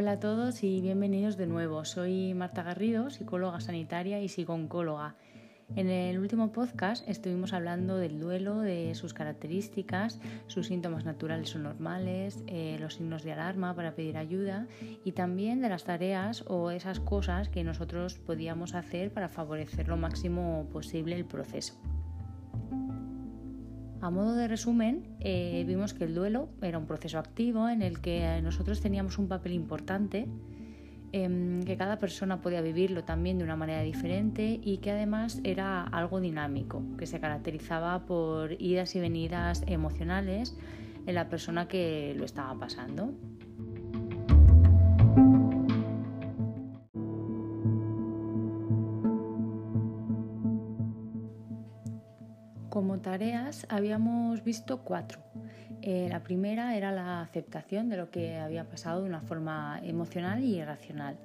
Hola a todos y bienvenidos de nuevo. Soy Marta Garrido, psicóloga sanitaria y psico-oncóloga. En el último podcast estuvimos hablando del duelo, de sus características, sus síntomas naturales o normales, eh, los signos de alarma para pedir ayuda y también de las tareas o esas cosas que nosotros podíamos hacer para favorecer lo máximo posible el proceso. A modo de resumen, eh, vimos que el duelo era un proceso activo en el que nosotros teníamos un papel importante Em, que cada persona podía vivirlo también de una manera diferente y que además era algo dinámico, que se caracterizaba por idas y venidas emocionales en la persona que lo estaba pasando. Habíamos visto cuatro. Eh, la primera era la aceptación de lo que había pasado de una forma emocional y racional.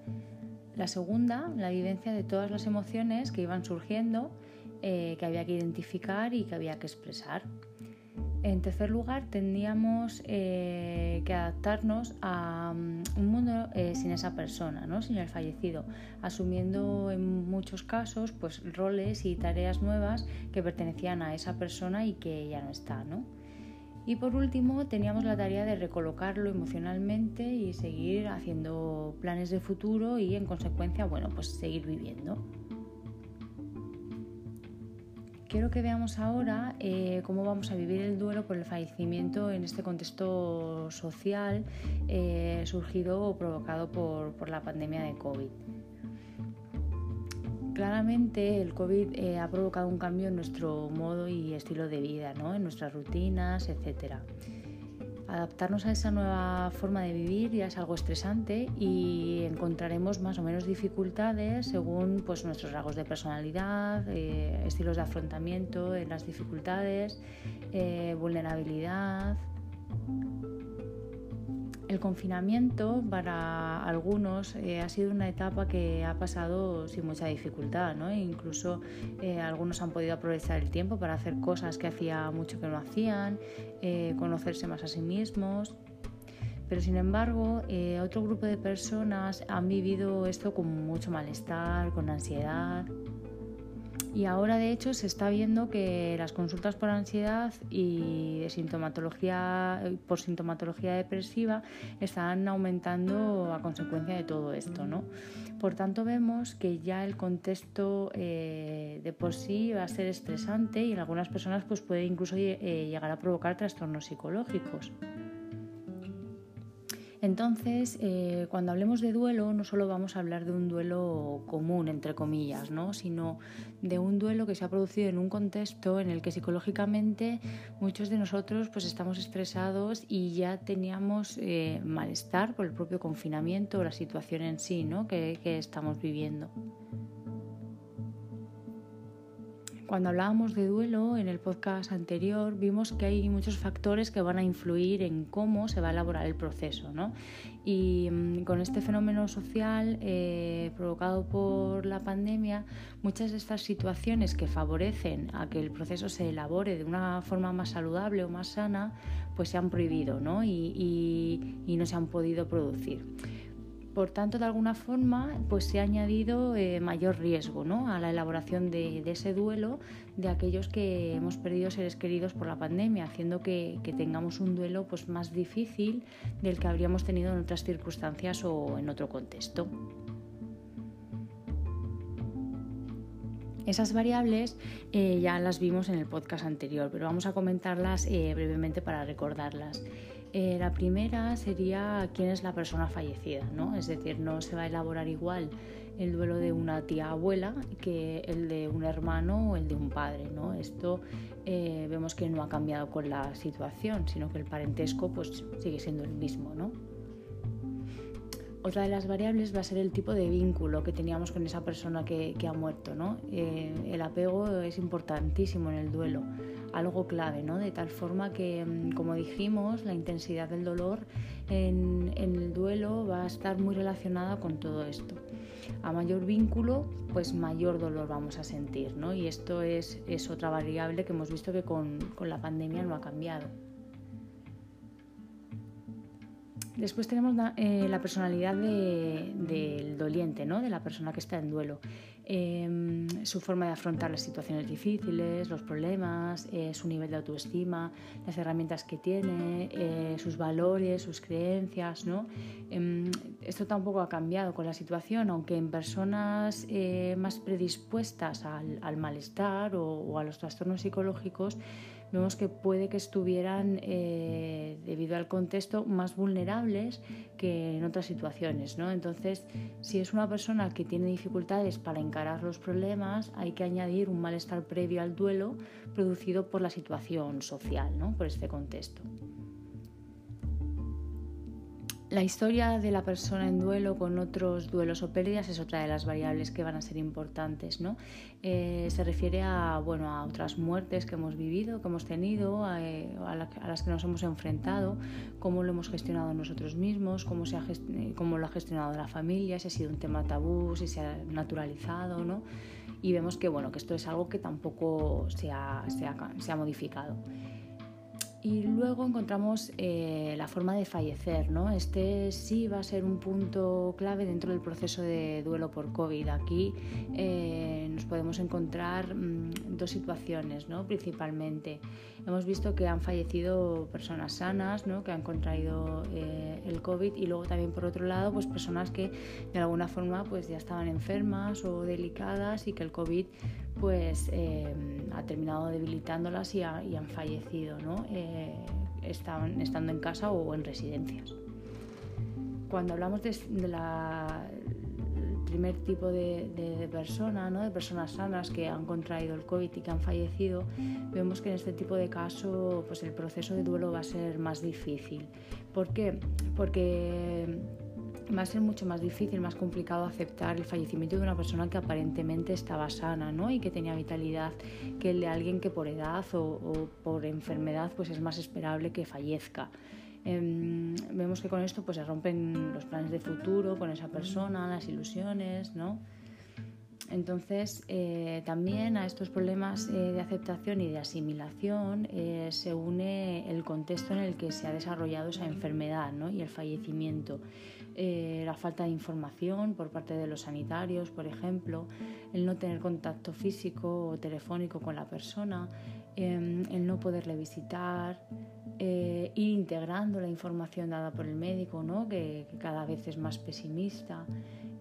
La segunda, la vivencia de todas las emociones que iban surgiendo, eh, que había que identificar y que había que expresar. En tercer lugar, tendríamos eh, que adaptarnos a mm, un mundo sin esa persona, ¿no? sin el fallecido, asumiendo en muchos casos pues, roles y tareas nuevas que pertenecían a esa persona y que ya no está. ¿no? Y por último, teníamos la tarea de recolocarlo emocionalmente y seguir haciendo planes de futuro y en consecuencia, bueno, pues seguir viviendo. Quiero que veamos ahora eh, cómo vamos a vivir el duelo por el fallecimiento en este contexto social eh, surgido o provocado por, la pandemia de COVID. Claramente el COVID eh, ha provocado un cambio en nuestro modo y estilo de vida, ¿no? en nuestras rutinas, etc. Adaptarnos a esa nueva forma de vivir ya es algo estresante y encontraremos más o menos dificultades según pues, nuestros rasgos de personalidad, eh, estilos de afrontamiento en las dificultades, eh, vulnerabilidad, el confinamiento para algunos eh, ha sido una etapa que ha pasado sin mucha dificultad, ¿no? E incluso eh, algunos han podido aprovechar el tiempo para hacer cosas que hacía mucho que no hacían, eh, conocerse más a sí mismos. Pero sin embargo, otro grupo de personas han vivido esto con mucho malestar, con ansiedad, y ahora, de hecho, se está viendo que las consultas por ansiedad y sintomatología, por sintomatología depresiva están aumentando a consecuencia de todo esto. ¿no? Por tanto, vemos que ya el contexto eh, de por sí va a ser estresante y en algunas personas pues, puede incluso eh, llegar a provocar trastornos psicológicos. Entonces, eh, cuando hablemos de duelo, no solo vamos a hablar de un duelo común, entre comillas, ¿no? sino de un duelo que se ha producido en un contexto en el que psicológicamente muchos de nosotros pues, estamos estresados y ya teníamos eh, malestar por el propio confinamiento o la situación en sí ¿no? que estamos viviendo. Cuando hablábamos de duelo en el podcast anterior, vimos que hay muchos factores que van a influir en cómo se va a elaborar el proceso. ¿no? Y mm, con este fenómeno social eh, provocado por la pandemia, muchas de estas situaciones que favorecen a que el proceso se elabore de una forma más saludable o más sana, pues se han prohibido ¿no? Y, y no se han podido producir. Por tanto, de alguna forma, pues se ha añadido eh, mayor riesgo ¿no? a la elaboración de, ese duelo de aquellos que hemos perdido seres queridos por la pandemia, haciendo que, tengamos un duelo pues, más difícil del que habríamos tenido en otras circunstancias o en otro contexto. Esas variables eh, ya las vimos en el podcast anterior, pero vamos a comentarlas eh, brevemente para recordarlas. Eh, la primera sería quién es la persona fallecida, ¿no? Es decir, no se va a elaborar igual el duelo de una tía abuela que el de un hermano o el de un padre, ¿no? Esto vemos que no ha cambiado con la situación, sino que el parentesco pues, sigue siendo el mismo, ¿no? Otra de las variables va a ser el tipo de vínculo que teníamos con esa persona que, ha muerto. ¿no? Eh, el apego es importantísimo en el duelo, algo clave, ¿no? de tal forma que, mm, como dijimos, la intensidad del dolor en, el duelo va a estar muy relacionada con todo esto. A mayor vínculo, pues mayor dolor vamos a sentir. ¿no? Y esto es, otra variable que hemos visto que con, con la pandemia no ha cambiado. después tenemos la, personalidad del doliente, ¿no? de la persona que está en duelo. Em, su forma de afrontar las situaciones difíciles, los problemas, eh, su nivel de autoestima, las herramientas que tiene, eh, sus valores, sus creencias. ¿no? Em, esto tampoco ha cambiado con la situación, aunque en personas eh, más predispuestas al, malestar o a los trastornos psicológicos, vemos que puede que estuvieran, eh, debido al contexto, más vulnerables que en otras situaciones. ¿no? Entonces, si es una persona que tiene dificultades para encarar los problemas, hay que añadir un malestar previo al duelo producido por la situación social, ¿no? por este contexto. La historia de la persona en duelo con otros duelos o pérdidas es otra de las variables que van a ser importantes. ¿no? Eh, se refiere a, bueno, a otras muertes que hemos vivido, que hemos tenido, a, eh, las que nos hemos enfrentado, cómo lo hemos gestionado nosotros mismos, cómo, se ha cómo lo ha gestionado la familia, si ha sido un tema tabú, si se ha naturalizado. ¿no? Y vemos que, bueno, que esto es algo que tampoco se ha, se ha, se ha modificado. Y luego encontramos eh, la forma de fallecer, ¿no? Este sí va a ser un punto clave dentro del proceso de duelo por COVID. Aquí eh, nos podemos encontrar mm, dos situaciones, ¿no? Principalmente. Hemos visto que han fallecido personas sanas, ¿no? Que han contraído eh, el COVID y luego también por otro lado, pues personas que de alguna forma pues ya estaban enfermas o delicadas y que el COVID pues ha terminado debilitándolas y, han fallecido, ¿no? Eh, estaban estando en casa o en residencias. Cuando hablamos de, la, primer tipo de, de, persona, ¿no? de personas sanas que han contraído el COVID y que han fallecido, vemos que en este tipo de caso pues el proceso de duelo va a ser más difícil. ¿Por qué? Porque va a ser mucho más difícil, más complicado aceptar el fallecimiento de una persona que aparentemente estaba sana ¿no? y que tenía vitalidad que el de alguien que por edad o, por enfermedad pues es más esperable que fallezca. Em, vemos que con esto pues, se rompen los planes de futuro con esa persona, las ilusiones, ¿no? Entonces, eh, también a estos problemas eh, de aceptación y de asimilación eh, se une el contexto en el que se ha desarrollado esa enfermedad ¿no? y el fallecimiento. La falta de información por parte de los sanitarios, por ejemplo, el no tener contacto físico o telefónico con la persona, em, el no poderle visitar, ir integrando la información dada por el médico, ¿no? que cada vez es más pesimista.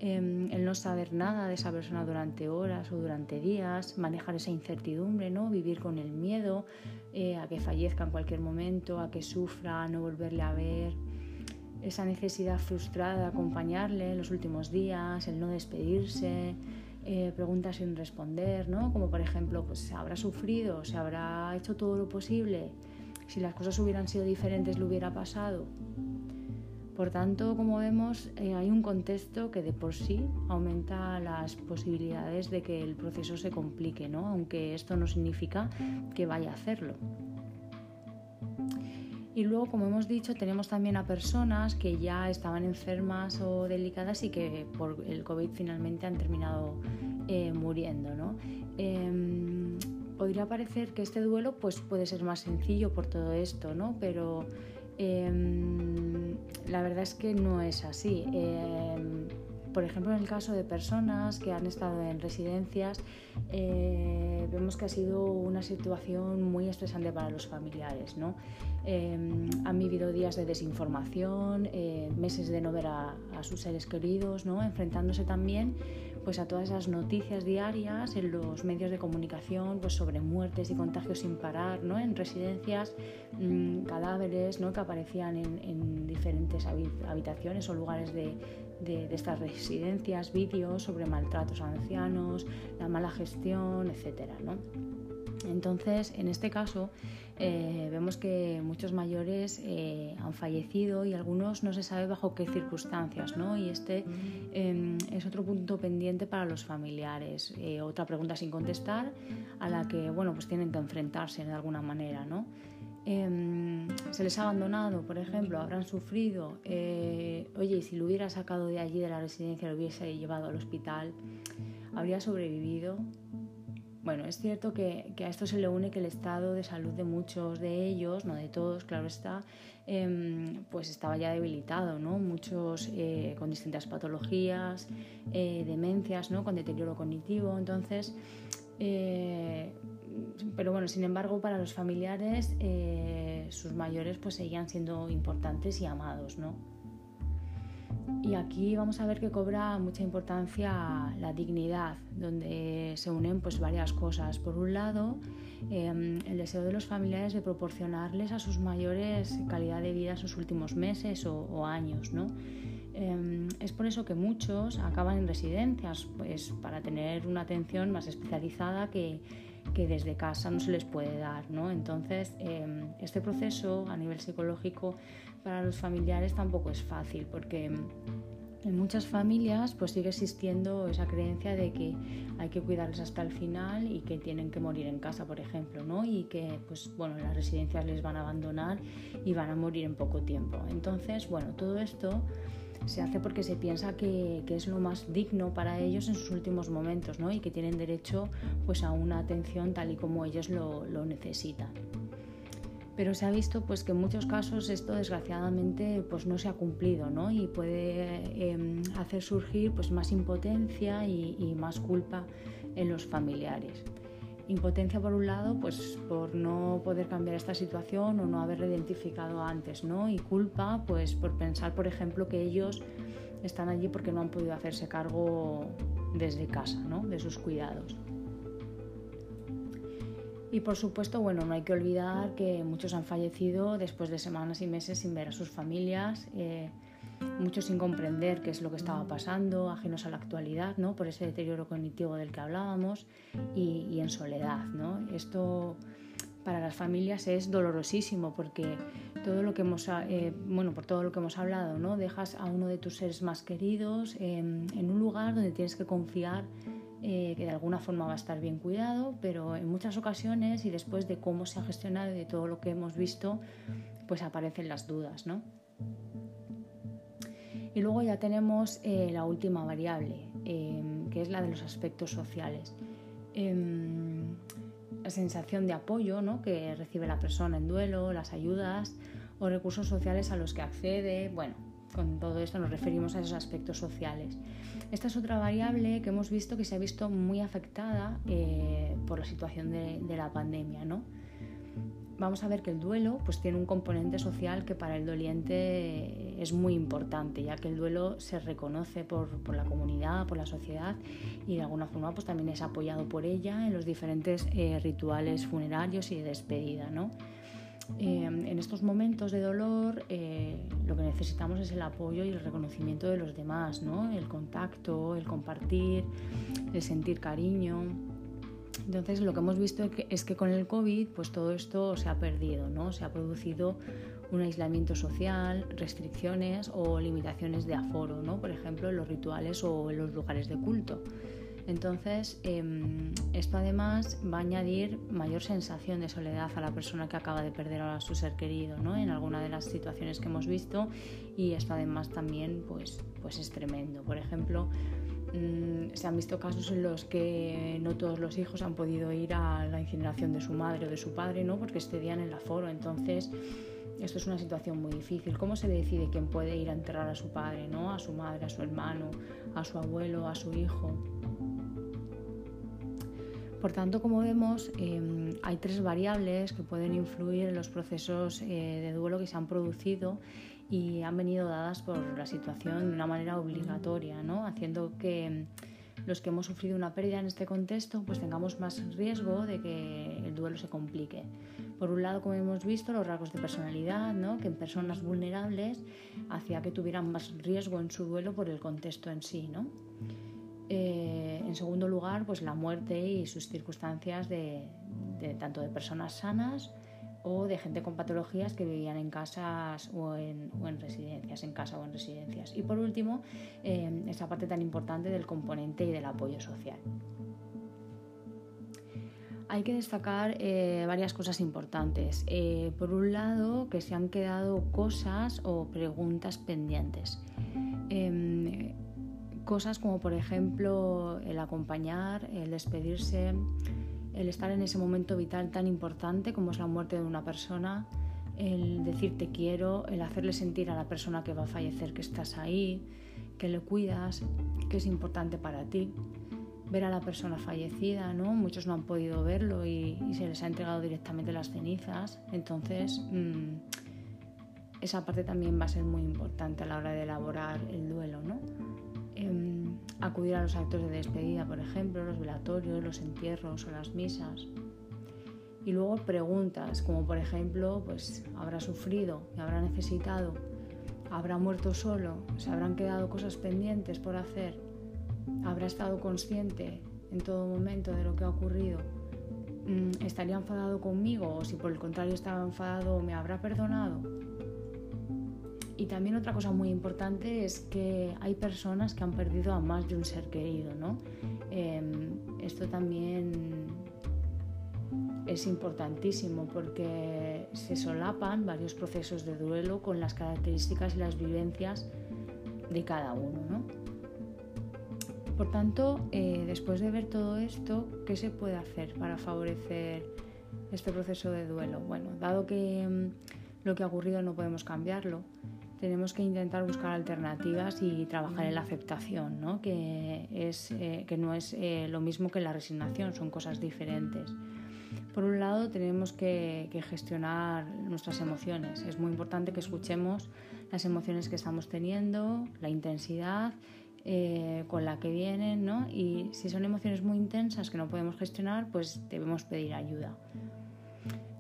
Em, el no saber nada de esa persona durante horas o durante días, manejar esa incertidumbre, ¿no? vivir con el miedo eh, a que fallezca en cualquier momento, a que sufra, a no volverle a ver, esa necesidad frustrada de acompañarle en los últimos días, el no despedirse, eh, preguntas sin responder, ¿no? como por ejemplo, pues, ¿se habrá sufrido? ¿Se habrá hecho todo lo posible? Si las cosas hubieran sido diferentes, ¿lo hubiera pasado? Por tanto, como vemos, eh, hay un contexto que de por sí aumenta las posibilidades de que el proceso se complique, ¿no? aunque esto no significa que vaya a hacerlo. Y luego, como hemos dicho, tenemos también a personas que ya estaban enfermas o delicadas y que por el COVID finalmente han terminado eh, muriendo. ¿no? Em, podría parecer que este duelo pues, puede ser más sencillo por todo esto, ¿no? pero Em, la verdad es que no es así. Por ejemplo, en el caso de personas que han estado en residencias, eh, vemos que ha sido una situación muy estresante para los familiares. ¿no? Em, han vivido días de desinformación, eh, meses de no ver a, a sus seres queridos, ¿no? enfrentándose también pues a todas esas noticias diarias en los medios de comunicación pues sobre muertes y contagios sin parar, ¿no? en residencias, mmm, cadáveres ¿no? que aparecían en, en diferentes habitaciones o lugares de, de, estas residencias, vídeos sobre maltratos a ancianos, la mala gestión, etcétera, ¿no? Entonces, en este caso, eh, vemos que muchos mayores eh, han fallecido y algunos no se sabe bajo qué circunstancias, ¿no? Y este em, es otro punto pendiente para los familiares. Eh, otra pregunta sin contestar a la que, bueno, pues tienen que enfrentarse de alguna manera, ¿no? Em, se les ha abandonado, por ejemplo, habrán sufrido, oye, si lo hubiera sacado de allí de la residencia, lo hubiese llevado al hospital, habría sobrevivido, bueno, es cierto que, a esto se le une que el estado de salud de muchos de ellos, no de todos, claro está, em, pues estaba ya debilitado, ¿no? Muchos eh, con distintas patologías, eh, demencias, ¿no? Con deterioro cognitivo, entonces... Eh, pero bueno, sin embargo, para los familiares, sus mayores pues seguían siendo importantes y amados, ¿no? Y aquí vamos a ver que cobra mucha importancia la dignidad, donde se unen pues varias cosas. Por un lado, em, el deseo de los familiares de proporcionarles a sus mayores calidad de vida en sus últimos meses o, años, ¿no? Em, es por eso que muchos acaban en residencias, pues para tener una atención más especializada que, que desde casa no se les puede dar. ¿no? Entonces, em, este proceso a nivel psicológico para los familiares tampoco es fácil porque en muchas familias pues sigue existiendo esa creencia de que hay que cuidarles hasta el final y que tienen que morir en casa, por ejemplo, ¿no? Y que pues bueno, las residencias les van a abandonar y van a morir en poco tiempo. Entonces, bueno, todo esto se hace porque se piensa que, es lo más digno para ellos en sus últimos momentos ¿no? y que tienen derecho pues, a una atención tal y como ellos lo, lo necesitan pero se ha visto pues que en muchos casos esto desgraciadamente pues no se ha cumplido ¿no? y puede em, hacer surgir pues más impotencia y, más culpa en los familiares. Impotencia por un lado pues por no poder cambiar esta situación o no haberla identificado antes ¿no? y culpa pues por pensar por ejemplo que ellos están allí porque no han podido hacerse cargo desde casa ¿no? de sus cuidados. Y por supuesto, bueno, no hay que olvidar que muchos han fallecido después de semanas y meses sin ver a sus familias, eh, muchos sin comprender qué es lo que estaba pasando, ajenos a la actualidad, ¿no? Por ese deterioro cognitivo del que hablábamos y, en soledad, ¿no? Esto para las familias es dolorosísimo porque todo lo que hemos, eh, bueno, por todo lo que hemos hablado, ¿no? Dejas a uno de tus seres más queridos en un lugar donde tienes que confiar eh, que de alguna forma va a estar bien cuidado, pero en muchas ocasiones y después de cómo se ha gestionado y de todo lo que hemos visto, pues aparecen las dudas, ¿no? Y luego ya tenemos eh, la última variable, em, que es la de los aspectos sociales. Em, la sensación de apoyo ¿no? que recibe la persona en duelo, las ayudas o recursos sociales a los que accede, bueno, con todo esto nos referimos a esos aspectos sociales. Esta es otra variable que hemos visto que se ha visto muy afectada eh, por la situación de, la pandemia. ¿no? Vamos a ver que el duelo pues, tiene un componente social que para el doliente es muy importante, ya que el duelo se reconoce por, por la comunidad, por la sociedad y de alguna forma pues, también es apoyado por ella en los diferentes eh, rituales funerarios y de despedida. ¿no? Em, en estos momentos de dolor eh, lo que necesitamos es el apoyo y el reconocimiento de los demás, ¿no? el contacto, el compartir, el sentir cariño. Entonces lo que hemos visto es que con el COVID pues todo esto se ha perdido, ¿no? se ha producido un aislamiento social, restricciones o limitaciones de aforo, ¿no? por ejemplo en los rituales o en los lugares de culto. Entonces, em, esto además va a añadir mayor sensación de soledad a la persona que acaba de perder a su ser querido, ¿no? En alguna de las situaciones que hemos visto y esto además también pues, pues es tremendo. Por ejemplo, mm, se han visto casos en los que no todos los hijos han podido ir a la incineración de su madre o de su padre, ¿no? Porque excedían el aforo. Entonces, esto es una situación muy difícil. ¿Cómo se decide quién puede ir a enterrar a su padre, ¿no? A su madre, a su hermano, a su abuelo, a su hijo. Por tanto, como vemos, em, hay tres variables que pueden influir en los procesos eh, de duelo que se han producido y han venido dadas por la situación de una manera obligatoria, ¿no? haciendo que los que hemos sufrido una pérdida en este contexto pues tengamos más riesgo de que el duelo se complique. Por un lado, como hemos visto, los rasgos de personalidad, ¿no? que en personas vulnerables hacía que tuvieran más riesgo en su duelo por el contexto en sí. ¿no? Eh, en segundo lugar, pues la muerte y sus circunstancias de, tanto de personas sanas o de gente con patologías que vivían en casas o en, residencias, en casa o en residencias. Y por último, eh, esa parte tan importante del componente y del apoyo social. Hay que destacar eh, varias cosas importantes. por un lado, que se han quedado cosas o preguntas pendientes. Em, cosas como por ejemplo el acompañar, el despedirse, el estar en ese momento vital tan importante como es la muerte de una persona, el decir te quiero, el hacerle sentir a la persona que va a fallecer que estás ahí, que le cuidas, que es importante para ti. Ver a la persona fallecida, ¿no? Muchos no han podido verlo y, se les ha entregado directamente las cenizas. Entonces, mm, esa parte también va a ser muy importante a la hora de elaborar el duelo, ¿no? Em, acudir a los actos de despedida, por ejemplo, los velatorios, los entierros o las misas. Y luego preguntas, como por ejemplo, pues habrá sufrido y habrá necesitado, habrá muerto solo, se habrán quedado cosas pendientes por hacer, habrá estado consciente en todo momento de lo que ha ocurrido, mm, estaría enfadado conmigo o si por el contrario estaba enfadado me habrá perdonado. Y también otra cosa muy importante es que hay personas que han perdido a más de un ser querido, ¿no? Em, esto también es importantísimo porque se solapan varios procesos de duelo con las características y las vivencias de cada uno. ¿no? Por tanto, eh, después de ver todo esto, ¿qué se puede hacer para favorecer este proceso de duelo? Bueno, dado que mm, lo que ha ocurrido no podemos cambiarlo, tenemos que intentar buscar alternativas y trabajar en la aceptación, ¿no? Que, es, eh, que no es eh, lo mismo que la resignación, son cosas diferentes. Por un lado, tenemos que, gestionar nuestras emociones. Es muy importante que escuchemos las emociones que estamos teniendo, la intensidad eh, con la que vienen, ¿no? Y si son emociones muy intensas que no podemos gestionar, pues debemos pedir ayuda.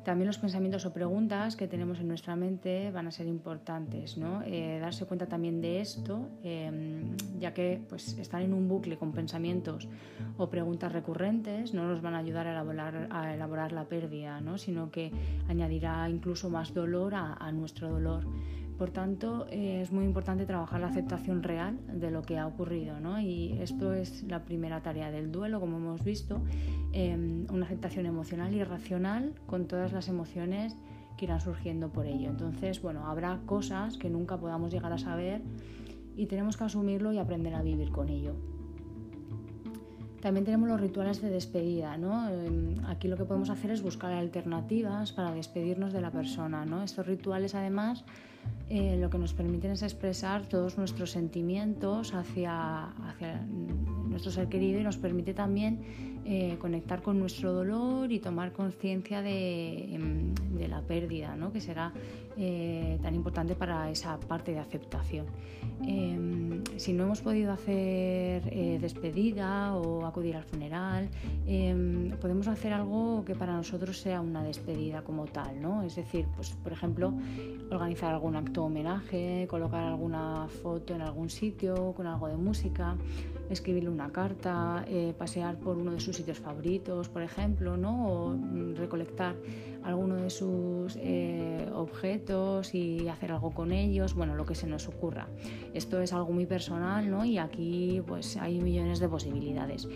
También los pensamientos o preguntas que tenemos en nuestra mente van a ser importantes, ¿no? Eh, darse cuenta también de esto, em, ya que pues, están en un bucle con pensamientos o preguntas recurrentes no nos van a ayudar a elaborar, a elaborar la pérdida, ¿no? sino que añadirá incluso más dolor a, a nuestro dolor. Por tanto, eh, es muy importante trabajar la aceptación real de lo que ha ocurrido, ¿no? Y esto es la primera tarea del duelo, como hemos visto, em, una aceptación emocional y racional con todas las emociones que irán surgiendo por ello. Entonces, bueno, habrá cosas que nunca podamos llegar a saber y tenemos que asumirlo y aprender a vivir con ello. También tenemos los rituales de despedida, ¿no? Em, aquí lo que podemos hacer es buscar alternativas para despedirnos de la persona, ¿no? Estos rituales además eh, lo que nos permiten es expresar todos nuestros sentimientos hacia, hacia nuestro ser querido y nos permite también eh, conectar con nuestro dolor y tomar conciencia de, em, de, la pérdida, ¿no? que será eh, tan importante para esa parte de aceptación. Em, si no hemos podido hacer despedida o acudir al funeral, em, podemos hacer algo que para nosotros sea una despedida como tal, ¿no? es decir, pues, por ejemplo, organizar algún acto homenaje, colocar alguna foto en algún sitio con algo de música, escribirle una carta, eh, pasear por uno de sus sitios favoritos, por ejemplo, ¿no? o mm, recolectar alguno de sus eh, objetos y hacer algo con ellos, bueno, lo que se nos ocurra. Esto es algo muy personal ¿no? y aquí pues hay millones de posibilidades.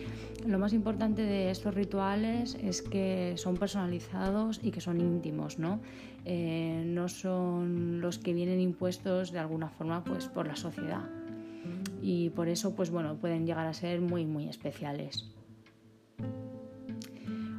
Lo más importante de estos rituales es que son personalizados y que son íntimos, ¿no? Eh, no son los que vienen impuestos de alguna forma pues, por la sociedad y por eso pues bueno pueden llegar a ser muy muy especiales.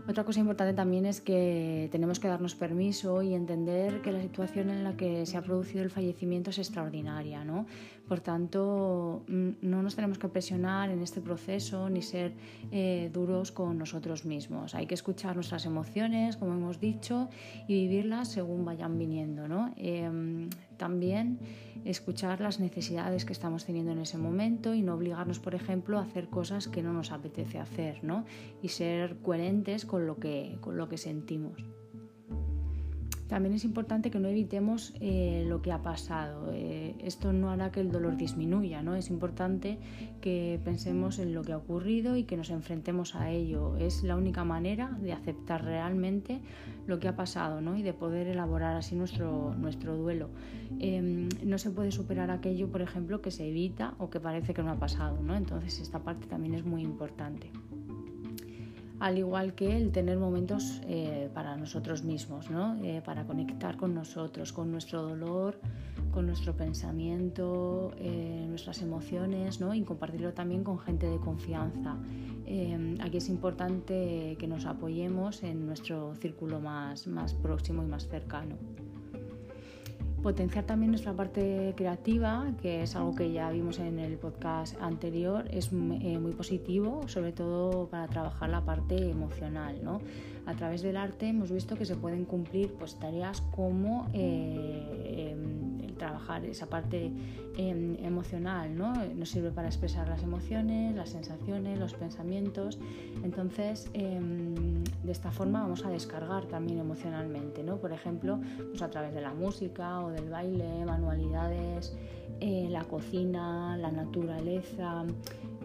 Otra cosa importante también es que tenemos que darnos permiso y entender que la situación en la que se ha producido el fallecimiento es extraordinaria. ¿no? Por tanto, mm, no nos tenemos que presionar en este proceso ni ser eh, duros con nosotros mismos. Hay que escuchar nuestras emociones, como hemos dicho, y vivirlas según vayan viniendo. ¿no? Em, también escuchar las necesidades que estamos teniendo en ese momento y no obligarnos, por ejemplo, a hacer cosas que no nos apetece hacer, ¿no? Y ser coherentes con lo que, con lo que sentimos. También es importante que no evitemos eh, lo que ha pasado. Eh, esto no hará que el dolor disminuya, ¿no? Es importante que pensemos en lo que ha ocurrido y que nos enfrentemos a ello. Es la única manera de aceptar realmente lo que ha pasado, ¿no? Y de poder elaborar así nuestro, nuestro duelo. Em, no se puede superar aquello, por ejemplo, que se evita o que parece que no ha pasado, ¿no? Entonces esta parte también es muy importante al igual que el tener momentos eh, para nosotros mismos, ¿no? Eh, para conectar con nosotros, con nuestro dolor, con nuestro pensamiento, eh, nuestras emociones ¿no? y compartirlo también con gente de confianza. Aquí es importante que nos apoyemos en nuestro círculo más, más próximo y más cercano. Potenciar también nuestra parte creativa, que es algo que ya vimos en el podcast anterior, es eh, muy positivo, sobre todo para trabajar la parte emocional. ¿no? A través del arte hemos visto que se pueden cumplir pues, tareas como eh, em, trabajar esa parte em, emocional, ¿no? Nos sirve para expresar las emociones, las sensaciones, los pensamientos. Entonces, em, de esta forma vamos a descargar también emocionalmente, ¿no? Por ejemplo, pues a través de la música o del baile, manualidades, eh, la cocina, la naturaleza,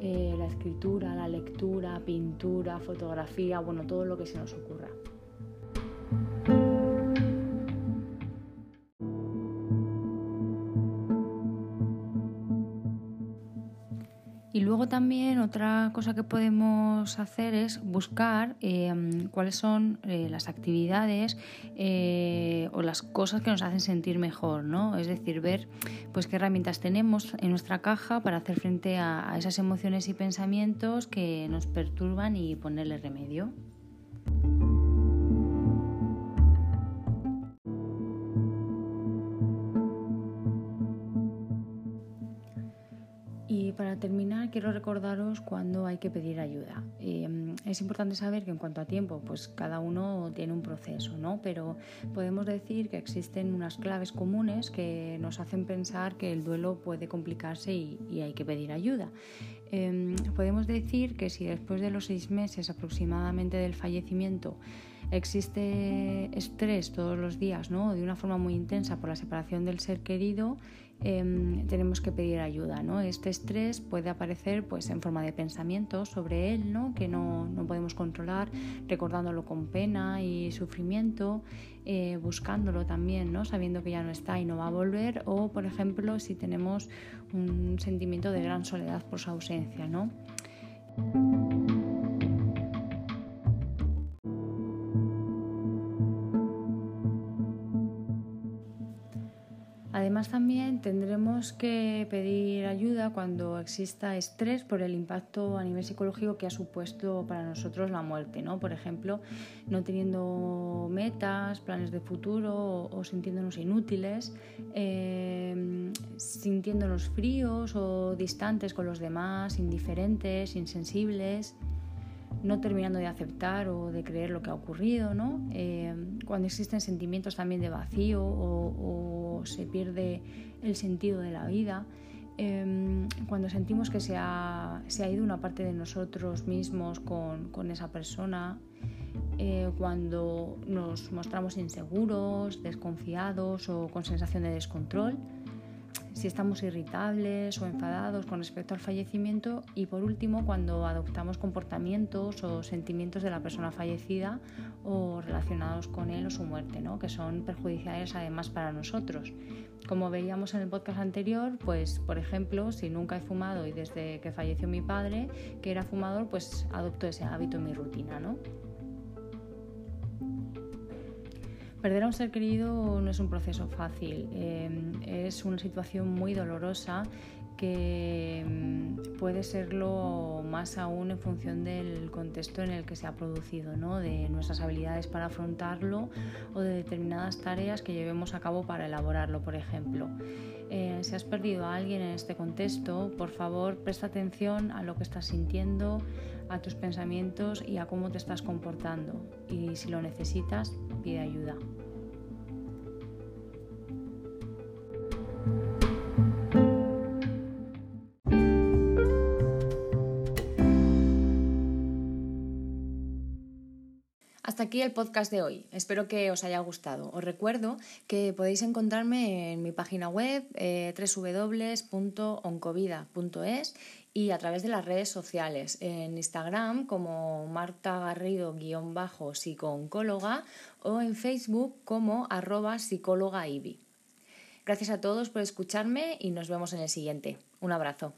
eh, la escritura, la lectura, pintura, fotografía, bueno, todo lo que se nos ocurra. Luego también otra cosa que podemos hacer es buscar em, cuáles son eh, las actividades eh, o las cosas que nos hacen sentir mejor, ¿no? Es decir, ver pues qué herramientas tenemos en nuestra caja para hacer frente a esas emociones y pensamientos que nos perturban y ponerle remedio. para terminar, quiero recordaros cuándo hay que pedir ayuda. Em, es importante saber que en cuanto a tiempo, pues cada uno tiene un proceso, ¿no? Pero podemos decir que existen unas claves comunes que nos hacen pensar que el duelo puede complicarse y, y hay que pedir ayuda. Em, podemos decir que si después de los seis meses aproximadamente del fallecimiento existe estrés todos los días, ¿no? de una forma muy intensa por la separación del ser querido, Em, tenemos que pedir ayuda. ¿no? Este estrés puede aparecer pues, en forma de pensamientos sobre él, ¿no? que no, no, podemos controlar, recordándolo con pena y sufrimiento, eh, buscándolo también, ¿no? sabiendo que ya no está y no va a volver, o por ejemplo si tenemos un sentimiento de gran soledad por su ausencia. ¿no? También tendremos que pedir ayuda cuando exista estrés por el impacto a nivel psicológico que ha supuesto para nosotros la muerte, ¿no? Por ejemplo, no teniendo metas, planes de futuro o, sintiéndonos inútiles, eh, sintiéndonos fríos o distantes con los demás, indiferentes, insensibles no terminando de aceptar o de creer lo que ha ocurrido, ¿no? Eh, cuando existen sentimientos también de vacío o, se pierde el sentido de la vida, em, cuando sentimos que se ha, ido una parte de nosotros mismos con, esa persona, eh, cuando nos mostramos inseguros, desconfiados o con sensación de descontrol, si estamos irritables o enfadados con respecto al fallecimiento y por último cuando adoptamos comportamientos o sentimientos de la persona fallecida o relacionados con él o su muerte, ¿no? que son perjudiciales además para nosotros. Como veíamos en el podcast anterior, pues por ejemplo, si nunca he fumado y desde que falleció mi padre, que era fumador, pues adopto ese hábito en mi rutina. ¿no? Perder a un ser querido no es un proceso fácil, em, es una situación muy dolorosa que em, puede serlo más aún en función del contexto en el que se ha producido, ¿no? de nuestras habilidades para afrontarlo o de determinadas tareas que llevemos a cabo para elaborarlo, por ejemplo. Eh, si has perdido a alguien en este contexto, por favor presta atención a lo que estás sintiendo, a tus pensamientos y a cómo te estás comportando. Y si lo necesitas, pide ayuda. Aquí el podcast de hoy. Espero que os haya gustado. Os recuerdo que podéis encontrarme en mi página web eh, www.oncovida.es y a través de las redes sociales, en Instagram como Marta Garrido-psicooncóloga o en Facebook como arroba psicóloga Gracias a todos por escucharme y nos vemos en el siguiente. Un abrazo.